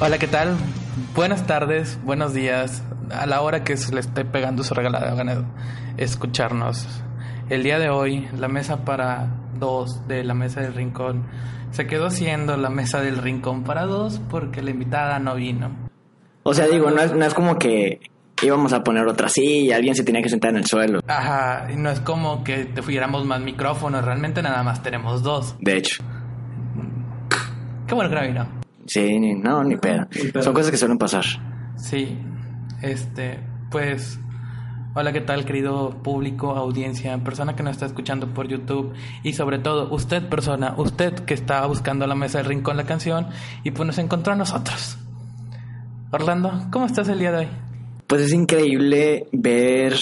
Hola, ¿qué tal? Buenas tardes, buenos días. A la hora que se le esté pegando su regalada gana de escucharnos. El día de hoy, la mesa para dos de la mesa del rincón se quedó siendo la mesa del rincón para dos porque la invitada no vino. O sea, digo, no es, no es como que íbamos a poner otra silla, alguien se tenía que sentar en el suelo. Ajá, y no es como que te fuéramos más micrófonos, realmente nada más tenemos dos. De hecho. Qué bueno que no vino. Sí, ni, no, ni pedo. Son cosas que suelen pasar. Sí, este, pues, hola, ¿qué tal, querido público, audiencia, persona que nos está escuchando por YouTube y sobre todo usted, persona, usted que está buscando la mesa del rincón la canción y pues nos encontró a nosotros. Orlando, ¿cómo estás el día de hoy? Pues es increíble ver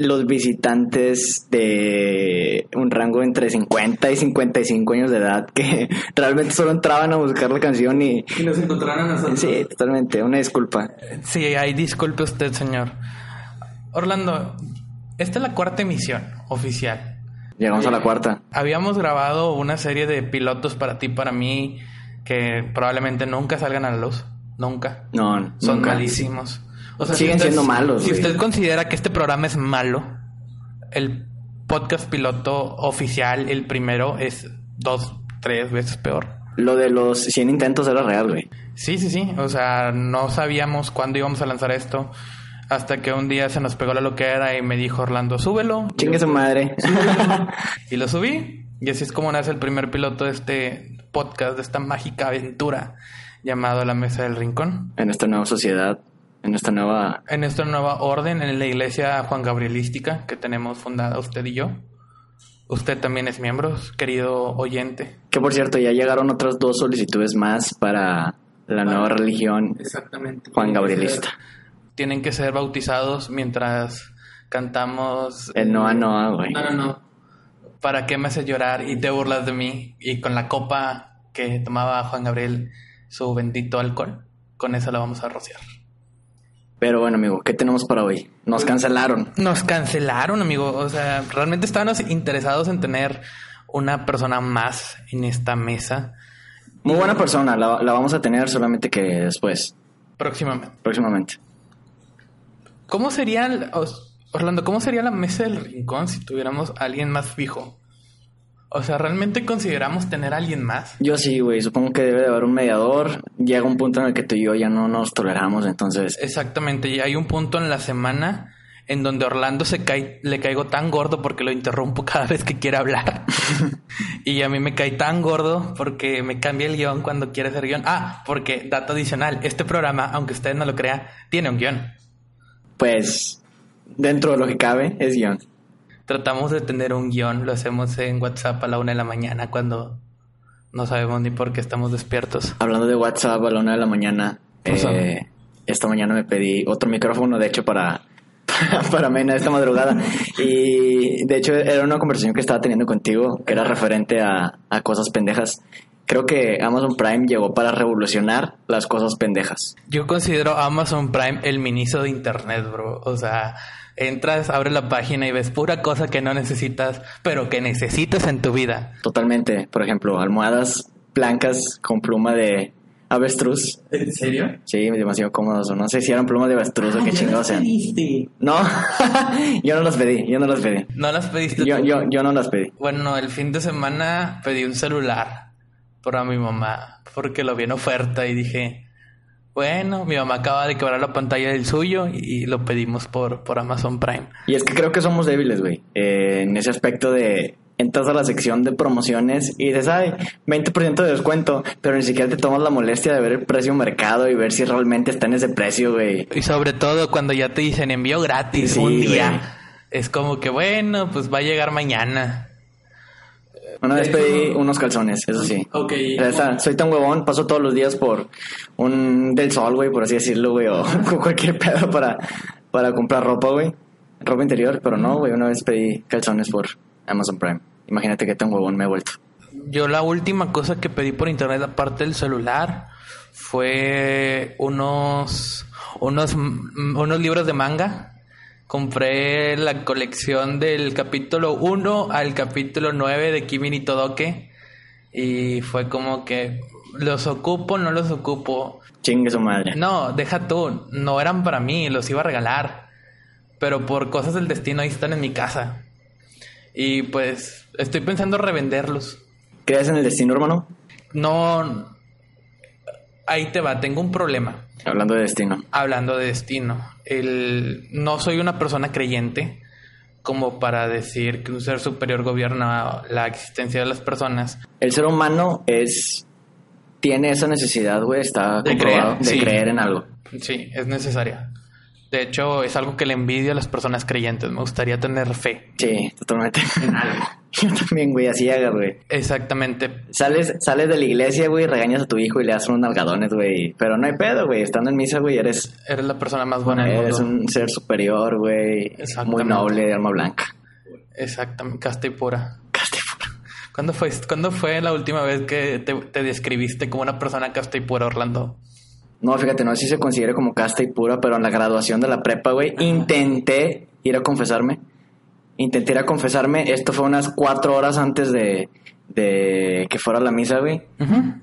los visitantes de un rango entre 50 y 55 años de edad que realmente solo entraban a buscar la canción y... Y nos encontraron a nosotros. Sí, totalmente, una disculpa. Sí, ahí disculpe usted, señor. Orlando, esta es la cuarta emisión oficial. Llegamos a la cuarta. Habíamos grabado una serie de pilotos para ti, para mí, que probablemente nunca salgan a la luz. Nunca. No, Son nunca. malísimos. O sea, Siguen si usted- siendo malos, Si güey. usted considera que este programa es malo, el podcast piloto oficial, el primero, es dos, tres veces peor. Lo de los 100 intentos era real, güey. Sí, sí, sí. O sea, no sabíamos cuándo íbamos a lanzar esto. Hasta que un día se nos pegó la loquera y me dijo Orlando, súbelo. Chingue su madre. Y lo subí. Y así es como nace el primer piloto de este podcast, de esta mágica aventura llamado La Mesa del Rincón. en esta nueva sociedad, en esta nueva... En esta nueva orden, en la iglesia Juan Gabrielística que tenemos fundada usted y yo. Usted también es miembro, querido oyente. Que por cierto, ya llegaron otras dos solicitudes más para la nueva religión Exactamente. Juan Gabrielista. Tienen que ser bautizados mientras cantamos. El Noa Noa, güey. No, no, no. ¿Para qué me haces llorar y te burlas de mí? Y con la copa que tomaba Juan Gabriel, su bendito alcohol, con eso la vamos a rociar. Pero bueno, amigo, ¿qué tenemos para hoy? Nos cancelaron. Nos cancelaron, amigo. O sea, realmente estábamos interesados en tener una persona más en esta mesa Muy buena persona, la, la vamos a tener solamente que después, próximamente. próximamente. ¿Cómo sería, Orlando, cómo sería la mesa del rincón si tuviéramos a alguien más fijo? O sea, ¿realmente consideramos tener a alguien más? Yo sí, güey, supongo que debe de haber un mediador. Llega un punto en el que tú y yo ya no nos toleramos, entonces... Exactamente, y hay un punto en la semana en donde Orlando se cae, le caigo tan gordo porque lo interrumpo cada vez que quiere hablar. y a mí me cae tan gordo porque me cambia el guion cuando quiere hacer guion. Ah, porque, dato adicional, este programa, aunque usted no lo crea, tiene un guion. Pues, dentro de lo que cabe, es guion. Tratamos de tener un guion, lo hacemos en WhatsApp a la una de la mañana cuando no sabemos ni por qué estamos despiertos. Hablando de WhatsApp a la una de la mañana, eh, esta mañana me pedí otro micrófono, de hecho, para, para Mena esta madrugada. Y de hecho, era una conversación que estaba teniendo contigo, que era referente a, a cosas pendejas. Creo que Amazon Prime llegó para revolucionar las cosas pendejas. Yo considero Amazon Prime el miniso de internet, bro. O sea, entras, abres la página y ves pura cosa que no necesitas, pero que necesitas en tu vida. Totalmente. Por ejemplo, almohadas blancas con pluma de avestruz. ¿En serio? Sí, demasiado cómodos. No sé si eran plumas de avestruz o qué chingados sean. No, yo no las pedí, yo no las pedí. ¿No las pediste Yo, tú? yo, yo no las pedí. Bueno, el fin de semana pedí un celular para mi mamá porque lo vi en oferta y dije, bueno, mi mamá acaba de quebrar la pantalla del suyo y lo pedimos por, por Amazon Prime. Y es que creo que somos débiles, güey. eh, en ese aspecto de entras a la sección de promociones y dices, ay, 20% de descuento, pero ni siquiera te tomas la molestia de ver el precio mercado y ver si realmente está en ese precio, güey. Y sobre todo cuando ya te dicen envío gratis Sí, un día. Es como que bueno, pues va a llegar mañana. Una vez pedí unos calzones, eso sí. Ok. O sea, soy tan huevón, paso todos los días por un del sol, güey, por así decirlo, güey, o cualquier pedo para, para comprar ropa, güey. Ropa interior, pero no, güey, una vez pedí calzones por Amazon Prime. Imagínate qué tan huevón me he vuelto. Yo la última cosa que pedí por internet aparte del celular fue unos unos unos libros de manga. Compré la colección del capítulo 1 al capítulo 9 de Kimi ni Todoke Y fue como que los ocupo, no los ocupo. Chingue su madre. No, deja tú, no eran para mí, los iba a regalar. Pero por cosas del destino ahí están en mi casa. Y pues estoy pensando revenderlos. ¿Crees en el destino, hermano? No. Ahí te va, tengo un problema. Hablando de destino. Hablando de destino. El, no soy una persona creyente como para decir que un ser superior gobierna la existencia de las personas. El ser humano es. Tiene esa necesidad, güey, está De creer, de sí. creer en algo. Sí, es necesaria. De hecho, es algo que le envidio a las personas creyentes. Me gustaría tener fe. Sí, totalmente. En algo. Yo también, güey, así haga, güey. Exactamente. Sales, sales de la iglesia, güey, regañas a tu hijo y le das unos nalgadones, güey. Pero no hay pedo, güey. Estando en misa, güey, eres, Eres la persona más buena del eres mundo. un ser superior, güey. Muy noble, de alma blanca. Exactamente, casta y pura. Caste- ¿Cuándo fue, ¿Cuándo fue la última vez que te, te describiste como una persona casta y pura, Orlando? No, fíjate, no sé si se considera como casta y pura, pero en la graduación de la prepa, güey, intenté ir a confesarme. Intenté ir a confesarme. Esto fue unas cuatro horas antes de, de que fuera la misa, güey.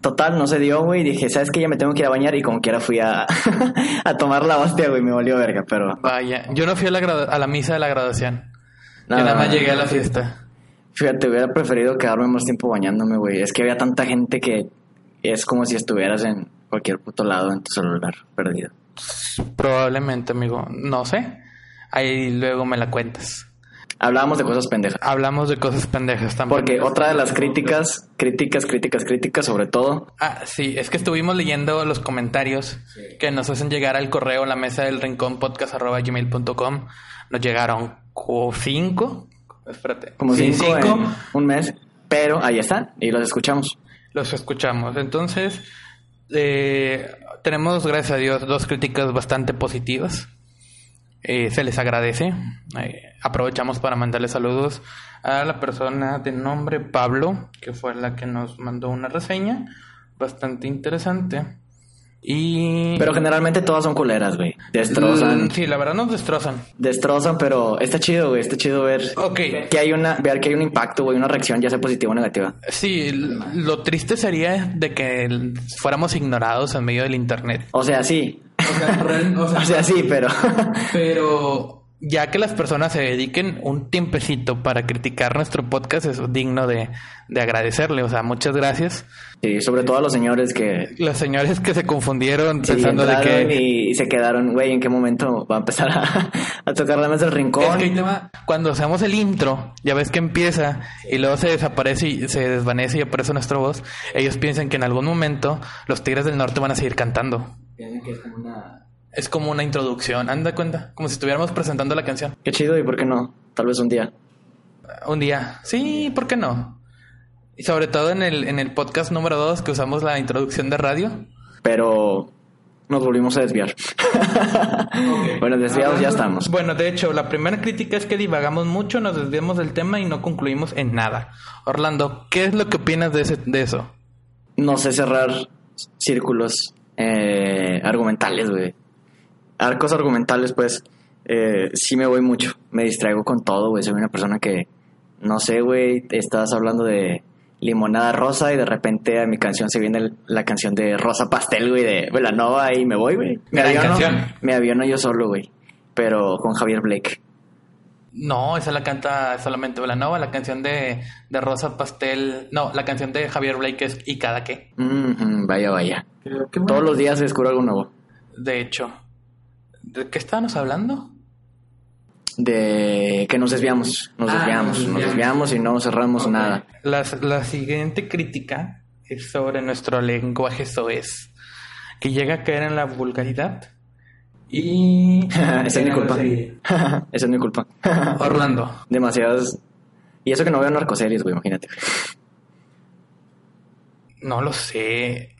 Total, no se dio, güey. Dije, ¿sabes qué? Ya me tengo que ir a bañar y como quiera fui a, a tomar la hostia, güey. Me valió verga, pero... Vaya, yo no fui a la, a la misa de la graduación. No, yo nada más llegué a la fiesta. Fíjate, hubiera preferido quedarme más tiempo bañándome, güey. Es que había tanta gente que es como si estuvieras en cualquier puto lado en tu celular perdido. Probablemente, amigo. No sé. Ahí luego me la cuentas. Hablábamos de cosas pendejas. Hablamos de cosas pendejas también. Porque otra de las críticas, críticas, críticas, críticas, sobre todo, Ah, sí, es que estuvimos leyendo los comentarios que nos hacen llegar al correo la mesa del rincón podcast arroba gmail.com. Nos llegaron cinco. Espérate. como Sí, cinco, cinco. en un mes, pero ahí están y los escuchamos. Los escuchamos. Entonces, eh, tenemos, gracias a Dios, dos críticas bastante positivas. Eh, se les agradece. Eh, aprovechamos para mandarle saludos a la persona de nombre Pablo, que fue la que nos mandó una reseña bastante interesante. Y... Pero generalmente todas son culeras, güey. Destrozan, Mm, Sí, la verdad nos destrozan. destrozan, pero está chido, güey. Está chido ver que hay una, ver que hay un impacto, güey, una reacción, ya sea positiva o negativa. Sí, lo triste sería de que fuéramos ignorados en medio del internet. O sea, sí. O sea, real- o sea, O sea, sí, pero. Pero ya que las personas se dediquen un tiempecito para criticar nuestro podcast es digno de, de agradecerle. O sea, muchas gracias. sí, sobre todo a los señores que. Los señores que se confundieron sí, pensando de que... y, y se quedaron, güey, ¿en qué momento va a empezar a, a tocar la mesa del rincón? Es que ahí te va. Cuando hacemos el intro, ya ves que empieza y luego se desaparece y se desvanece y aparece nuestra voz. Ellos piensan que en algún momento los Tigres del Norte van a seguir cantando. Es como una introducción, anda cuenta, como si estuviéramos presentando la canción. Qué chido, ¿y por qué no? Tal vez un día. Un día. Sí, ¿por qué no? Y sobre todo en el, en el podcast número 2 que usamos la introducción de radio. Pero nos volvimos a desviar. bueno, desviados ya estamos. Bueno, de hecho, la primera crítica es que divagamos mucho, nos desviamos del tema y no concluimos en nada. Orlando, ¿qué es lo que opinas de, ese, de eso? No sé cerrar círculos eh, argumentales, güey. Arcos argumentales, pues, eh, sí me voy mucho. Me distraigo con todo, güey. Soy una persona que, no sé, güey, estás hablando de limonada rosa y de repente a mi canción se viene el- la canción de Rosa Pastel, güey, de Velanova y me voy, güey. Me aviono, me aviono yo solo, güey. Pero con Javier Blake. No, esa la canta solamente Velanova, la canción de, de Rosa Pastel. No, la canción de Javier Blake es ¿Y cada qué? Mhm, vaya, vaya. Todos los días descubro algo nuevo. De hecho, ¿de qué estábamos hablando? De que nos desviamos, nos Ah, desviamos, nos desviamos. y no cerramos nada. Las- la siguiente crítica es sobre nuestro lenguaje soez, que llega a caer en la vulgaridad. Y... Esa es mi culpa. Esa es mi culpa. Orlando, Demasiadas. Y eso que no veo narcoseries, güey, imagínate. no lo sé.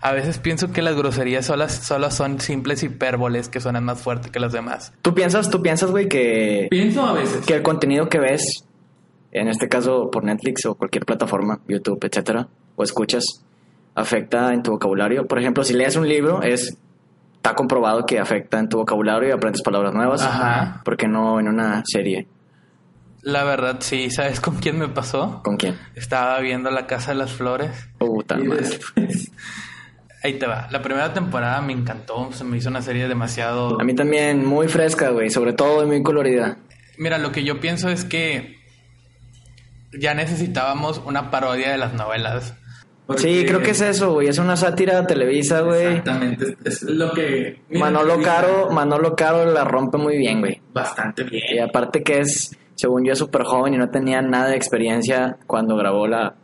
A veces pienso que las groserías solas, solo son simples hipérboles que suenan más fuerte que las demás. ¿Tú piensas, tú piensas, güey, que, Pienso a veces. que el contenido que ves, en este caso por Netflix o cualquier plataforma, YouTube, etcétera, o escuchas, afecta en tu vocabulario? Por ejemplo, si lees un libro, es está comprobado que afecta en tu vocabulario y aprendes palabras nuevas. Ajá. ¿Por qué no en una serie? La verdad, sí. ¿Sabes con quién me pasó? ¿Con quién? Estaba viendo La Casa de las Flores. Puta Y madre. después- Ahí te va. La primera temporada me encantó. Se me hizo una serie demasiado... A mí también muy fresca, güey. Sobre todo y muy colorida. Mira, lo que yo pienso es que ya necesitábamos una parodia de las novelas. Sí, creo que es eso, güey. Es una sátira televisa, güey. Exactamente. Es lo que... Manolo Caro, Manolo Caro la rompe muy bien, güey. Bastante bien. Y aparte que es, según yo, súper joven y no tenía nada de experiencia cuando grabó la...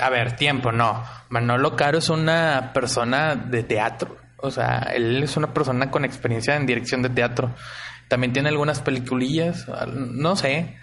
A ver, tiempo, no. Manolo Caro es una persona de teatro. O sea, él es una persona con experiencia en dirección de teatro. También tiene algunas peliculillas, no sé.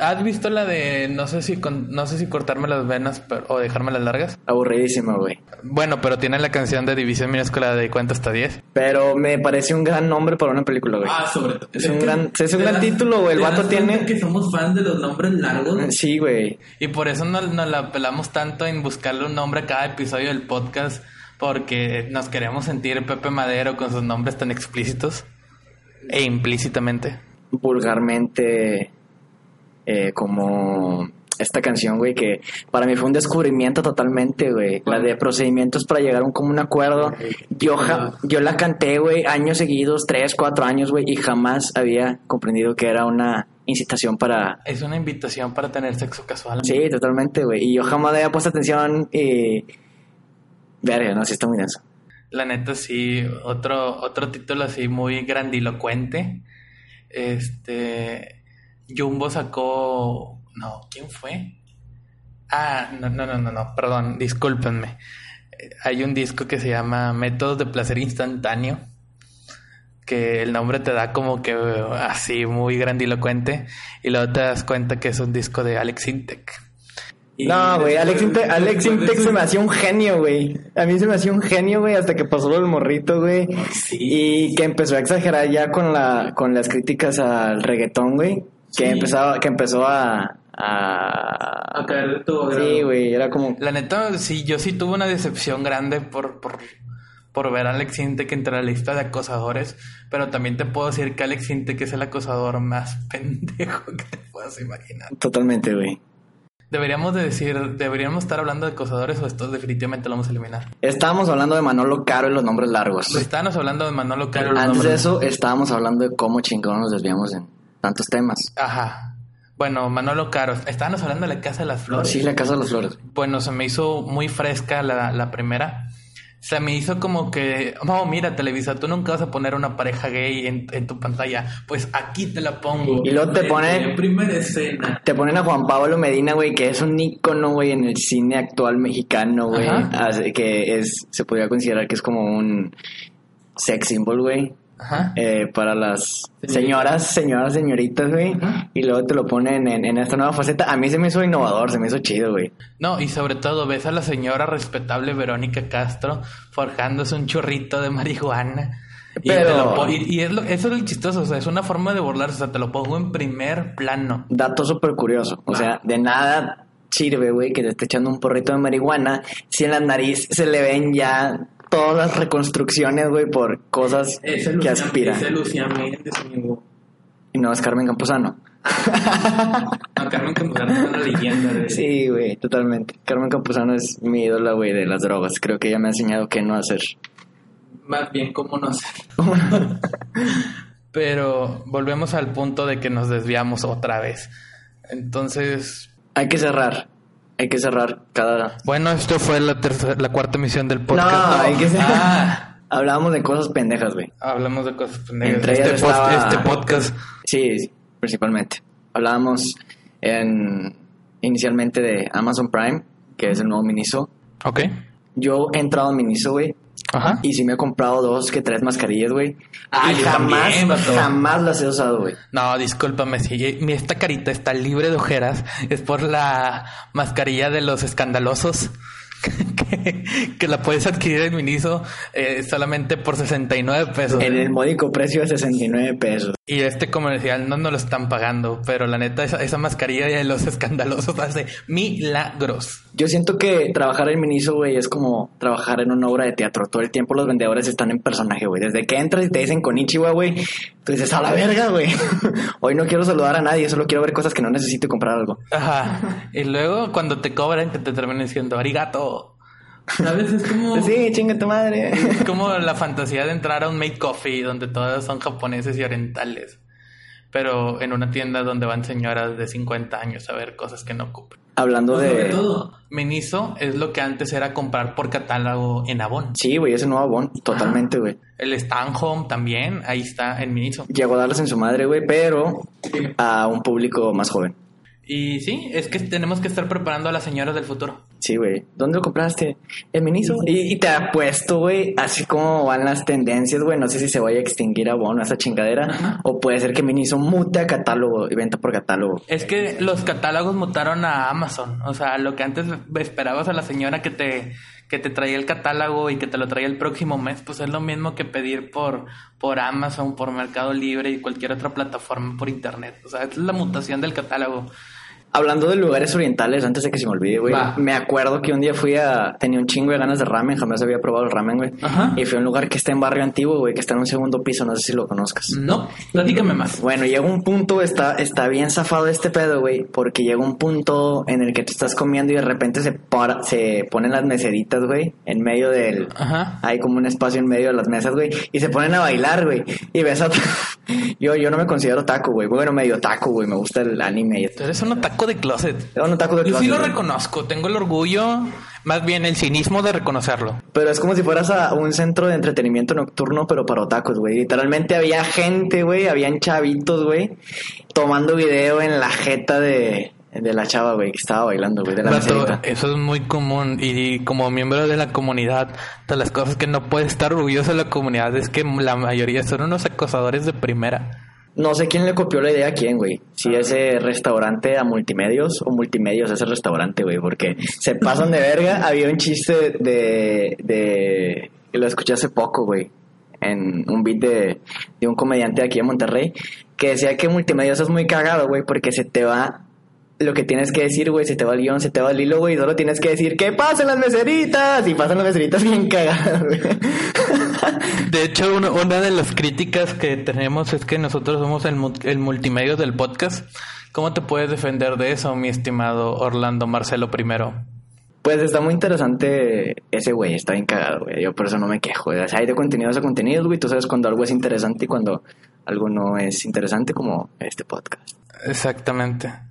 ¿Has visto la de no sé si con- no sé si cortarme las venas pero- o dejarme las largas? Aburridísima, güey. Bueno, pero tiene la canción de División Minúscula de cuenta hasta 10. Pero me parece un gran nombre para una película, güey. Ah, sobre todo. Es un gran- es un gran título, güey. El vato tiene- que somos fans de los nombres largos. Sí, güey. Y por eso nos, nos la pelamos tanto en buscarle un nombre a cada episodio del podcast porque nos queremos sentir Pepe Madero con sus nombres tan explícitos e implícitamente. Vulgarmente eh, como esta canción, güey, que para mí fue un descubrimiento totalmente, güey. La de procedimientos para llegar a un común acuerdo. Yo, ja- yo la canté, güey, años seguidos, tres, cuatro años, güey, y jamás había comprendido que era una incitación para... Es una invitación para tener sexo casual. Sí, totalmente, güey. Y yo jamás había puesto atención y... Verga, no, sí está muy denso. La neta sí, otro, otro título así muy grandilocuente. Este Jumbo sacó. No, ¿quién fue? Ah, no, no, no, no, no, perdón, discúlpenme. Eh, Hay un disco que se llama Métodos de Placer Instantáneo. Que el nombre te da como que eh, así muy grandilocuente. Y luego te das cuenta que es un disco de Alex Intec. No, güey, Alex, después- Inte- Alex Intec se me hacía un genio, güey. A mí se me hacía un genio, güey, hasta que pasó lo del morrito, güey. Sí. Y que empezó a exagerar ya con la con las críticas al reggaetón, güey. Que Sí. empezaba, que empezó a, a... A caer de todo. Sí, güey, era como... La neta, sí, yo sí tuve una decepción grande por, por, por ver a Alex Intec entre la lista de acosadores, pero también te puedo decir que Alex Intec es el acosador más pendejo que te puedas imaginar. Totalmente, güey. Deberíamos de decir, deberíamos estar hablando de acosadores o esto definitivamente lo vamos a eliminar. Estábamos hablando de Manolo Caro y los nombres largos. Estábamos hablando de Manolo Caro. los Antes de eso, estábamos hablando de cómo chingón nos desviamos en tantos temas. Ajá. Bueno, Manolo Caro. Estábamos hablando de la Casa de las Flores. Sí, la Casa de las Flores. Bueno, se me hizo muy fresca la, la primera. Se me hizo como que, oh, mira, Televisa, tú nunca vas a poner una pareja gay en, en tu pantalla. Pues aquí te la pongo. Y luego te En- pone- En primera escena. Te ponen a Juan Pablo Medina, güey, que es un ícono, güey, en el cine actual mexicano, güey. Que es, se podría considerar que es como un sex symbol, güey. Ajá. eh, para las señoras, señoras, señoritas, güey. Ajá. Y luego te lo ponen en, en esta nueva faceta. A mí se me hizo innovador, se me hizo chido, güey. No, y sobre todo ves a la señora respetable Verónica Castro forjándose un churrito de marihuana. Y, Pero- te lo po- y- y es lo- eso es lo chistoso, o sea, es una forma de burlarse, o sea, te lo pongo en primer plano. Dato súper curioso. O sea, de nada sirve, güey, que te esté echando un porrito de marihuana si en la nariz se le ven ya todas las reconstrucciones, güey, por cosas Ese que Lucía, aspiran. ese Lucía Méndez, amigo. Y no es Carmen Campuzano. A Carmen Campuzano es una leyenda. De... Sí, güey, totalmente. Carmen Campuzano es mi ídola, güey, de las drogas. Creo que ella me ha enseñado qué no hacer. Más bien, ¿cómo no sé? Pero volvemos al punto de que nos desviamos otra vez. Entonces, Hay que cerrar. Hay que cerrar cada... bueno, esto fue la tercera, la cuarta emisión del podcast. No, hay que cerrar. Ah, Hablábamos de cosas pendejas, güey. hablamos de cosas pendejas. Entre Este, ellas post- estaba- este podcast. Sí, sí, principalmente. Hablábamos en, inicialmente de Amazon Prime, que es el nuevo Miniso. Ok. Yo he entrado a Miniso, güey, Ajá. y sí me he comprado dos que tres mascarillas, güey. Ah, y jamás, también, jamás las he usado, güey. No, discúlpame, si mi- esta carita está libre de ojeras, es por la mascarilla de los escandalosos. Que, que la puedes adquirir en Miniso eh, solamente por 69 pesos. En el módico precio de 69 pesos. Y este comercial no nos lo están pagando, pero la neta, esa, esa mascarilla de los escandalosos hace milagros. Yo siento que trabajar en Miniso, güey, es como trabajar en una obra de teatro. Todo el tiempo los vendedores están en personaje, güey. Desde que entras y te dicen con Ichiwa, güey, tú dices, a la verga, güey. Hoy no quiero saludar a nadie, solo quiero ver cosas que no necesito y comprar algo. Ajá. Y luego cuando te cobran que te terminen diciendo arigato. ¿Sabes? Es como. Sí, chinga tu madre. Es como la fantasía de entrar a un make coffee donde todas son japoneses y orientales. Pero en una tienda donde van señoras de 50 años a ver cosas que no ocupan. Hablando Sobre de... todo. Miniso es lo que antes era comprar por catálogo en Avon. Sí, güey, ese nuevo Avon, totalmente, güey. El Stand Home también, ahí está en Miniso. Llegó a darles en su madre, güey, pero a un público más joven. Y sí, es que tenemos que estar preparando a las señoras del futuro. Sí, güey. ¿Dónde lo compraste? En Miniso. Y, y te apuesto, güey, así como van las tendencias, güey. No sé si se vaya a extinguir Avon, esa chingadera. Ajá. O puede ser que Miniso mute a catálogo y venta por catálogo. Es que los catálogos mutaron a Amazon. O sea, lo que antes esperabas a la señora que te, que te traía el catálogo y que te lo traía el próximo mes, pues es lo mismo que pedir por, por Amazon, por Mercado Libre y cualquier otra plataforma por internet. O sea, es la mutación del catálogo. Hablando de lugares orientales, antes de que se me olvide, güey. Va. Me acuerdo que un día fui a... Tenía un chingo de ganas de ramen. Jamás había probado el ramen, güey. Ajá. Y fui a un lugar que está en Barrio Antiguo, güey. Que está en un segundo piso. No sé si lo conozcas. No, platícame más. Bueno, llega un punto, está, está bien zafado este pedo, güey, porque llega un punto en el que te estás comiendo y de repente se para, se ponen las meseritas, güey, en medio del, Ajá. hay como un espacio en medio de las mesas, güey, y se ponen a bailar, güey, y ves a, yo, yo no me considero taco, güey, bueno, medio taco, güey, me gusta el anime y Tú eres un de closet. Un de Yo sí lo reconozco, tengo el orgullo, más bien el cinismo de reconocerlo. Pero es como si fueras a un centro de entretenimiento nocturno, pero para otacos, güey. Literalmente había gente, güey, habían chavitos, güey, tomando video en la jeta de, de la chava, güey, que estaba bailando, güey, de la eso es muy común y como miembro de la comunidad, de las cosas que no puede estar orgulloso de la comunidad es que la mayoría son unos acosadores de primera. No sé quién le copió la idea a quién, güey. Si ese restaurante a multimedios o multimedios ese restaurante, güey, porque se pasan de verga. Había un chiste de, de lo escuché hace poco, güey, en un beat de, de un comediante de aquí de Monterrey, que decía que multimedios es muy cagado, güey, porque se te va lo que tienes que decir, güey, se te va el guion, se te va el hilo, güey, solo tienes que decir que pasen las meseritas y pasan las meseritas bien cagadas, güey. De hecho, una de las críticas que tenemos es que nosotros somos el, el multimedio del podcast. ¿Cómo te puedes defender de eso, mi estimado Orlando Marcelo primero? Pues está muy interesante ese güey, está bien cagado, güey. Yo por eso no me quejo. O sea, hay de contenidos a contenidos, güey. Tú sabes cuando algo es interesante y cuando algo no es interesante, como este podcast. Exactamente.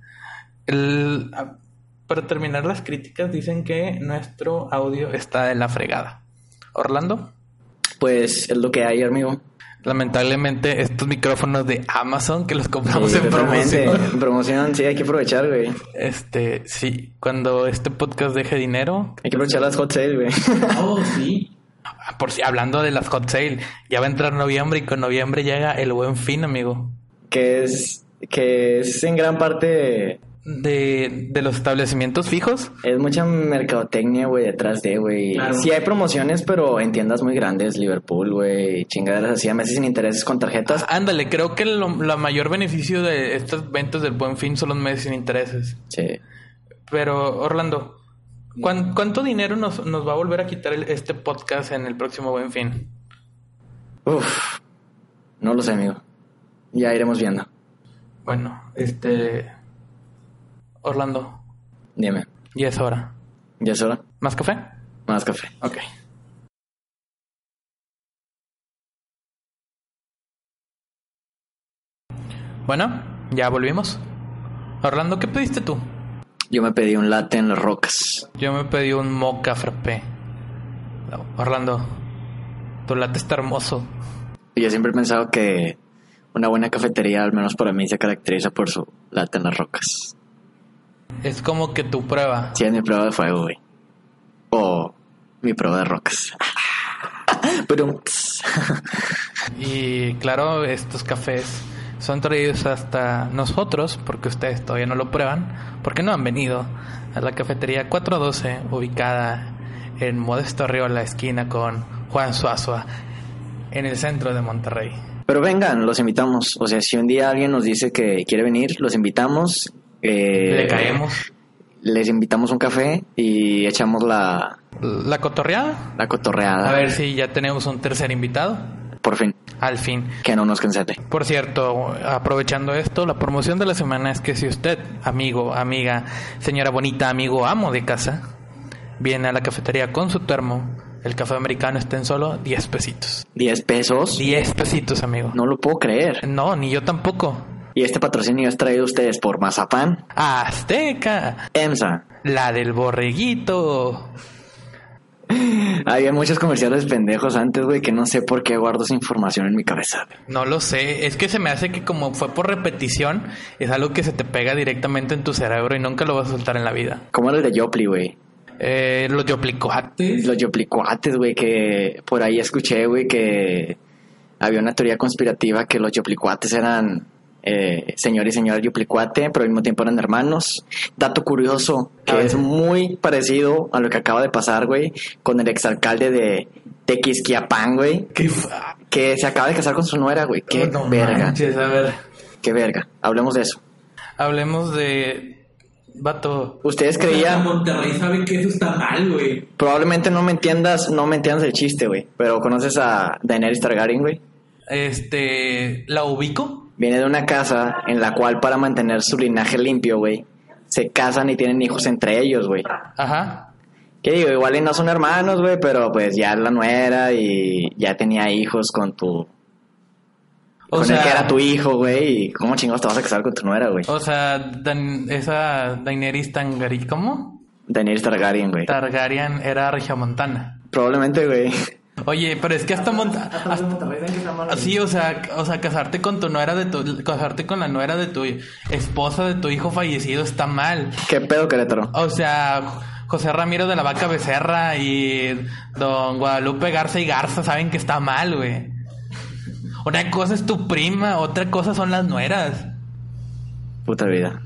El- a- para terminar las críticas, dicen que nuestro audio está de la fregada. Orlando, Pues es lo que hay, amigo. lamentablemente estos micrófonos de Amazon que los Sí, compramos en promoción. En promoción, sí, hay que aprovechar, güey. Este, sí, cuando este podcast deje dinero, Hay que aprovechar las hot sales, güey. Oh, sí. por si hablando de las hot sale, ya va a entrar noviembre y con noviembre llega el buen fin, amigo. que es que es en gran parte De, de los establecimientos fijos, es mucha mercadotecnia, güey, detrás de, güey. Claro. Sí hay promociones, pero en tiendas muy grandes, Liverpool, güey, chingaderas así, a meses sin intereses con tarjetas. ándale, creo que lo, la mayor beneficio de estas ventas del buen fin son los meses sin intereses. Sí. Pero, Orlando, ¿cuán- ¿cuánto dinero nos, nos va a volver a quitar el- este podcast en el próximo buen fin? Uf, no lo sé, amigo. Ya iremos viendo. Bueno, este... Orlando, Dime, ya es hora. ¿ya es hora? ¿Más café? Más café. Ok. Bueno, ya volvimos. Orlando, ¿qué pediste tú? Yo me pedí un latte en las rocas. Yo me pedí un mocha frappé. Orlando, tu latte está hermoso. Yo siempre he pensado que una buena cafetería, al menos para mí, se caracteriza por su latte en las rocas. Es como que tu prueba. Sí, es mi prueba de fuego, güey. O mi prueba de rocas. Pero... Y claro, estos cafés son traídos hasta nosotros, porque ustedes todavía no lo prueban, porque no han venido a la cafetería 412, ubicada en Modesto Arriola, esquina con Juan Suazua, en el centro de Monterrey. Pero vengan, los invitamos. O sea, si un día alguien nos dice que quiere venir, los invitamos. Eh, Le caemos. les invitamos un café y echamos la, ¿La cotorreada? la cotorreada. A ver si ya tenemos un tercer invitado. Por fin, Al fin. que no nos cancele. Por cierto, aprovechando esto, la promoción de la semana es que si usted, amigo, amiga, señora bonita, amigo, amo de casa, viene a la cafetería con su termo, el café americano está en solo 10 pesitos. 10 pesos. 10 pesitos, amigo. No lo puedo creer. No, ni yo tampoco. Y este patrocinio es traído a ustedes por Mazapán, Azteca, EMSA. la del borreguito. Había muchos comerciales pendejos antes, güey, que no sé por qué guardo esa información en mi cabeza. No lo sé, es que se me hace que como fue por repetición, es algo que se te pega directamente en tu cerebro y nunca lo vas a soltar en la vida. Como el de Yopli, güey. Eh, los yoplicoates. Los yoplicuates, güey, que por ahí escuché, güey, que había una teoría conspirativa que los yoplicuates eran eh, señor y señora yoplicuate, pero al mismo tiempo eran hermanos. Dato curioso, que es muy parecido a lo que acaba de pasar, güey, con el exalcalde de Tequisquiapán, güey, ¿Qué fa- que se acaba de casar con su nuera, güey. Qué No verga, manches, a ver, qué verga. Hablemos de eso. hablemos de... Vato, Ustedes creían, Monterrey sabe que eso está mal, güey. probablemente no me entiendas, no me entiendas el chiste, güey, pero conoces a Daenerys Targaryen, güey. este... ¿La ubico? Viene de una casa en la cual para mantener su linaje limpio, güey, se casan y tienen hijos entre ellos, güey. Ajá. Que digo, igual y no son hermanos, güey, pero pues ya la nuera y ya tenía hijos con tu... O con sea, el que era tu hijo, güey, y cómo chingados te vas a casar con tu nuera, güey. O sea, Dan- esa Daenerys Tangari... ¿Cómo? Daenerys Targaryen, güey. Targaryen era regiomontana. Probablemente, güey. Oye, pero es que hasta Monta... hasta- Sí, o sea, o sea, casarte con tu nuera de tu... Casarte con la nuera de tu esposa de tu hijo fallecido está mal. ¿Qué pedo, Querétaro? O sea, José Ramiro de la Vaca Becerra y don Guadalupe Garza y Garza saben que está mal, güey. Una cosa es tu prima, otra cosa son las nueras. Puta vida.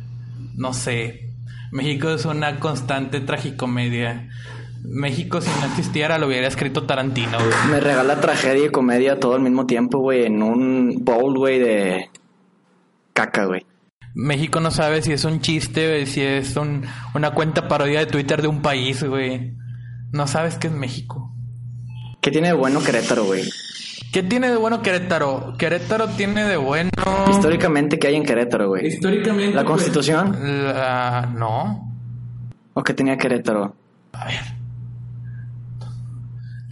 No sé. México es una constante tragicomedia. México si no existiera lo hubiera escrito Tarantino, güey. Me regala tragedia y comedia todo al mismo tiempo, güey, en un bowl, güey, de caca, güey. México no sabe si es un chiste, si es un- una cuenta parodia de Twitter de un país, güey. No sabes qué es México. ¿Qué tiene de bueno Querétaro, güey? ¿Qué tiene de bueno Querétaro? Querétaro tiene de bueno... Históricamente, ¿qué hay en Querétaro, güey? Históricamente. ¿La pues, Constitución? La- no. ¿O qué tenía Querétaro? A ver.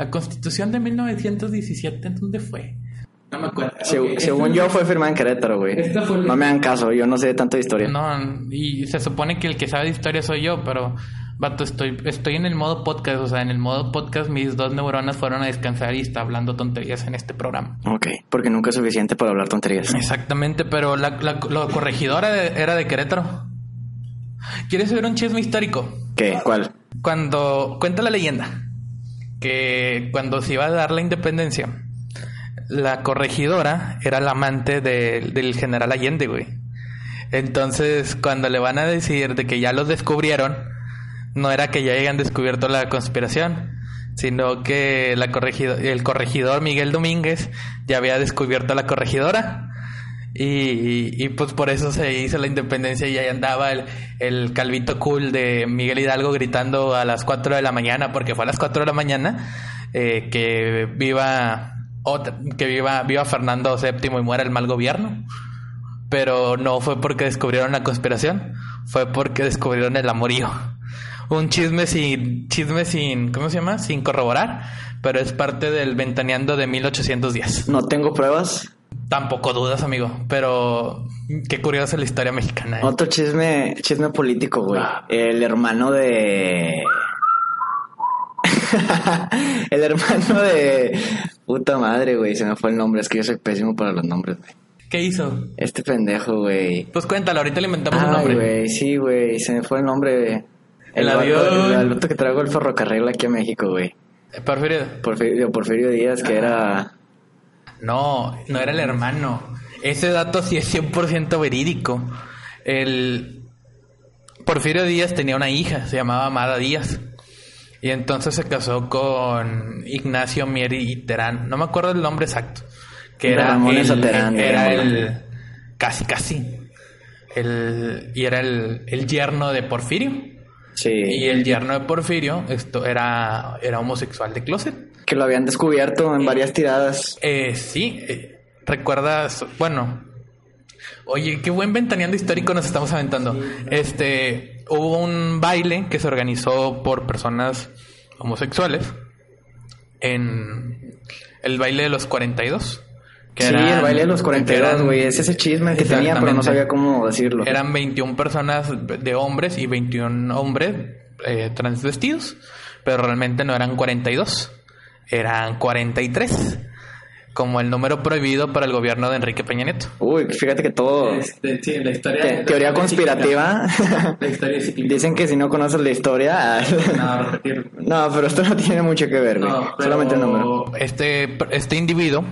La constitución de 1917, ¿en dónde fue? No me acuerdo. Se- según yo, fue firmada en Querétaro, güey. No me hagan caso, yo no sé tanto de historia. No, y se supone que el que sabe de historia soy yo, pero, vato, estoy, estoy en el modo podcast. O sea, en el modo podcast mis dos neuronas fueron a descansar y está hablando tonterías en este programa. Ok, porque nunca es suficiente para hablar tonterías. Exactamente, pero la, la, la corregidora de- era de Querétaro. ¿Quieres saber un chisme histórico? ¿Qué? ¿Cuál? Cuando cuenta la leyenda que cuando se iba a dar la independencia, la corregidora era la amante de- del general Allende, güey. Entonces, cuando le van a decir de que ya los descubrieron, no era que ya hayan descubierto la conspiración, sino que la corregido- el corregidor Miguel Domínguez ya había descubierto la corregidora. Y, y- pues por eso se hizo la independencia y ahí andaba el, el calvito cool de Miguel Hidalgo gritando a las 4 de la mañana, porque fue a las 4 de la mañana, eh, que viva que viva, viva Fernando VII y muera el mal gobierno. Pero no fue porque descubrieron la conspiración, fue porque descubrieron el amorío. Un chisme sin, chisme sin, ¿cómo se llama? Sin corroborar, pero es parte del ventaneando de 1810. No tengo pruebas. Tampoco dudas, amigo, pero qué curiosa la historia mexicana. ¿eh? Otro chisme, chisme político, güey. El hermano de... el hermano de... Puta madre, güey. Se me fue el nombre. Es que yo soy pésimo para los nombres, güey. ¿Qué hizo? Este pendejo, güey. Pues cuéntalo, ahorita le inventamos un Ay, nombre. güey. Sí, güey. Se me fue el nombre. El vato- avión. El, el que traigo el ferrocarril aquí a México, güey. Porfirio. Porfirio, Porfirio Díaz, que era... No, no era el hermano. Ese dato sí es 100% verídico. El Porfirio Díaz tenía una hija, se llamaba Amada Díaz. Y entonces se casó con Ignacio Mier y Terán. No me acuerdo el nombre exacto. Que era el, Terán, era el casi casi. El, y era el, el yerno de Porfirio. Sí. Y el yerno de Porfirio esto era, era homosexual de closet. Que lo habían descubierto en varias tiradas. Eh, sí, eh, recuerdas, bueno, oye, qué buen ventaneando histórico nos estamos aventando. Este, hubo un baile que se organizó por personas homosexuales en el baile de los 42. Que sí, eran- el baile de los que 42, eran- güey. Es ese chisme que tenía, pero no sabía cómo decirlo. Eran 21 personas de hombres y 21 hombres eh, transvestidos, pero realmente no eran 42, eran 43, como el número prohibido para el gobierno de Enrique Peña Nieto. Uy, fíjate que todo. Este, sí, la historia. te- teoría conspirativa. La historia. Dicen que si no conoces la historia. No, repetir. no, pero esto no tiene mucho que ver, güey. No, pero- Solamente el número. Este, este individuo